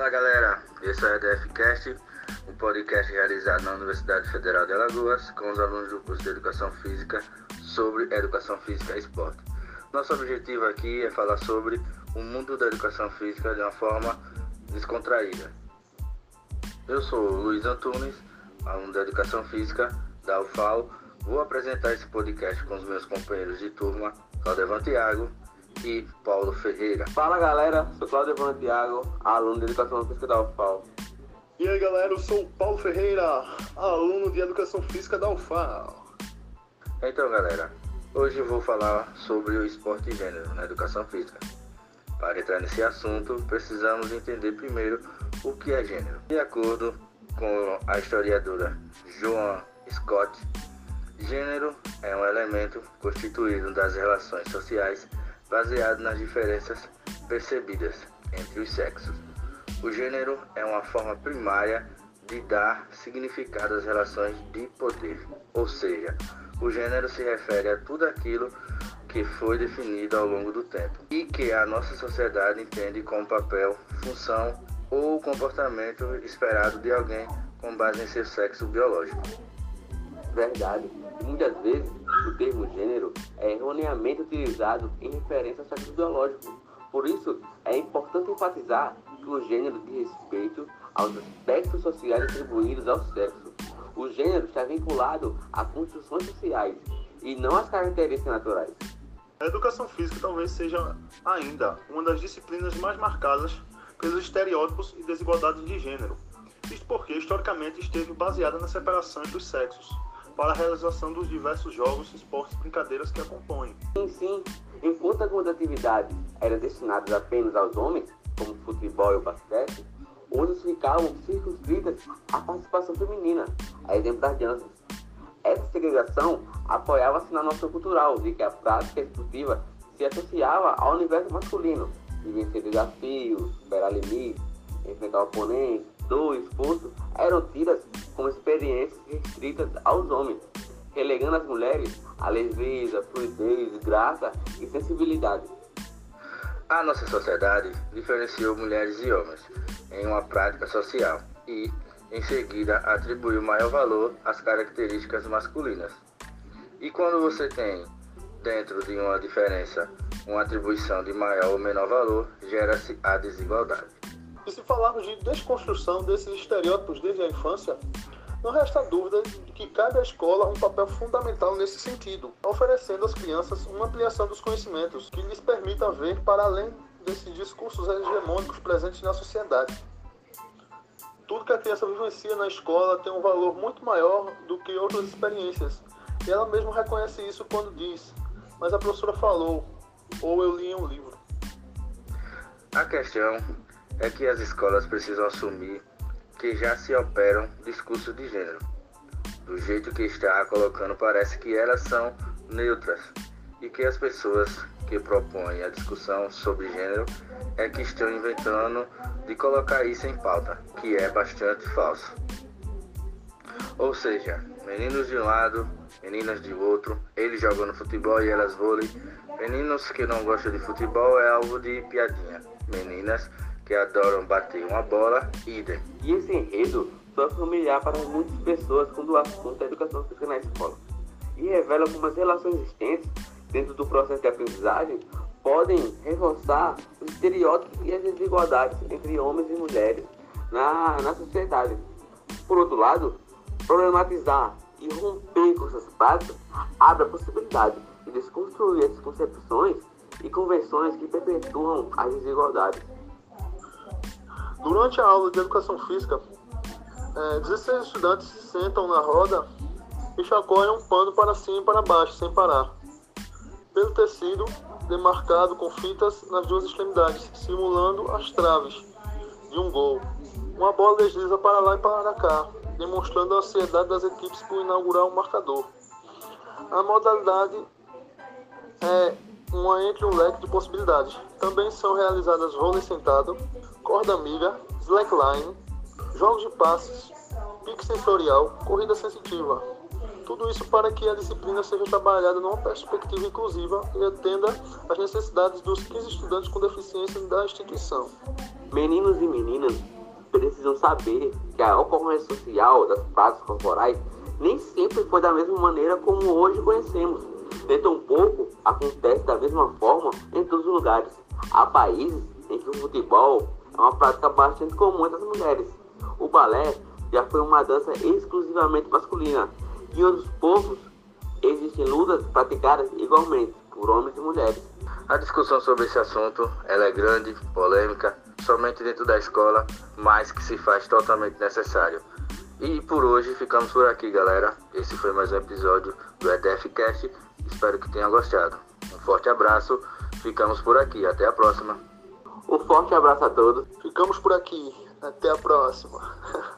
Fala galera, esse é o EDFcast, um podcast realizado na Universidade Federal de Alagoas com os alunos do curso de Educação Física sobre Educação Física e Esporte. Nosso objetivo aqui é falar sobre o mundo da educação física de uma forma descontraída. Eu sou Luiz Antunes, aluno da Educação Física da UFAL. Vou apresentar esse podcast com os meus companheiros de turma, Claudio Tiago e Paulo Ferreira. Fala galera, sou Claudio Tiago, aluno de Educação Física da UFAL. E aí galera, eu sou o Paulo Ferreira, aluno de Educação Física da UFAL. Então galera, hoje eu vou falar sobre o esporte e gênero na educação física. Para entrar nesse assunto, precisamos entender primeiro o que é gênero. De acordo com a historiadora Joan Scott, gênero é um elemento constituído das relações sociais baseado nas diferenças percebidas entre os sexos. O gênero é uma forma primária de dar significado às relações de poder, ou seja, o gênero se refere a tudo aquilo que foi definido ao longo do tempo e que a nossa sociedade entende como papel, função ou comportamento esperado de alguém com base em seu sexo biológico. Verdade. Muitas vezes erroneamente utilizado em referência ao sexo biológico. Por isso, é importante enfatizar que o gênero diz respeito aos aspectos sociais atribuídos ao sexo. O gênero está vinculado a construções sociais e não às características naturais. A educação física talvez seja ainda uma das disciplinas mais marcadas pelos estereótipos e desigualdades de gênero. Isto porque historicamente esteve baseada na separação entre os sexos, para a realização dos diversos jogos, esportes e brincadeiras que a compõem. Sim, sim. Enquanto algumas atividades eram destinadas apenas aos homens, como futebol e o basquete, outras ficavam circunscritas à participação feminina, a exemplo das danças. Essa segregação apoiava-se na noção cultural de que a prática esportiva se associava ao universo masculino, de vencer desafios, superar limites, enfrentar oponentes, dor e esforço eram tidas como experiências restritas aos homens, relegando as mulheres à leveza, fluidez, graça e sensibilidade. A nossa sociedade diferenciou mulheres e homens em uma prática social e, em seguida, atribuiu maior valor às características masculinas. E quando você tem, dentro de uma diferença, uma atribuição de maior ou menor valor, gera-se a desigualdade. E se falarmos de desconstrução desses estereótipos desde a infância, não resta dúvida de que cabe à escola um papel fundamental nesse sentido, oferecendo às crianças uma ampliação dos conhecimentos que lhes permita ver para além desses discursos hegemônicos presentes na sociedade. Tudo que a criança vivencia na escola tem um valor muito maior do que outras experiências, e ela mesma reconhece isso quando diz: Mas a professora falou, ou eu li em um livro. A questão é que as escolas precisam assumir que já se operam discursos de gênero. Do jeito que está colocando, parece que elas são neutras e que as pessoas que propõem a discussão sobre gênero é que estão inventando de colocar isso em pauta, que é bastante falso. Ou seja, meninos de um lado, meninas de outro, eles jogando futebol e elas vôlei. Meninos que não gostam de futebol é algo de piadinha. Meninas que adoram bater uma bola, idem. E esse enredo só é familiar para muitas pessoas quando o assunto é educação física na escola. E revela como as relações existentes dentro do processo de aprendizagem podem reforçar os estereótipos e as desigualdades entre homens e mulheres na, na sociedade. Por outro lado, problematizar e romper com essas práticas abre a possibilidade de desconstruir essas concepções e convenções que perpetuam as desigualdades. Durante a aula de educação física, é, 16 estudantes sentam na roda e chacoalham um pano para cima e para baixo, sem parar. Pelo tecido demarcado com fitas nas duas extremidades, simulando as traves de um gol. Uma bola desliza para lá e para cá, demonstrando a ansiedade das equipes por inaugurar um marcador. A modalidade é uma entre um leque de possibilidades. Também são realizadas vôlei sentado, corda amiga, slackline, jogos de passes, pique sensorial, corrida sensitiva. Tudo isso para que a disciplina seja trabalhada numa perspectiva inclusiva e atenda às necessidades dos 15 estudantes com deficiência da instituição. Meninos e meninas precisam saber que a ocorrência social das práticas corporais nem sempre foi da mesma maneira como hoje conhecemos. Nem tampouco acontece da mesma forma em todos os lugares. Há países em que o futebol é uma prática bastante comum entre as mulheres. O balé já foi uma dança exclusivamente masculina. E em outros povos existem lutas praticadas igualmente por homens e mulheres. A discussão sobre esse assunto ela é grande, polêmica, somente dentro da escola, mas que se faz totalmente necessário. E por hoje ficamos por aqui, galera. Esse foi mais um episódio do ETFcast. Espero que tenham gostado. Um forte abraço. Ficamos por aqui. Até a próxima. Um forte abraço a todos. Ficamos por aqui. Até a próxima.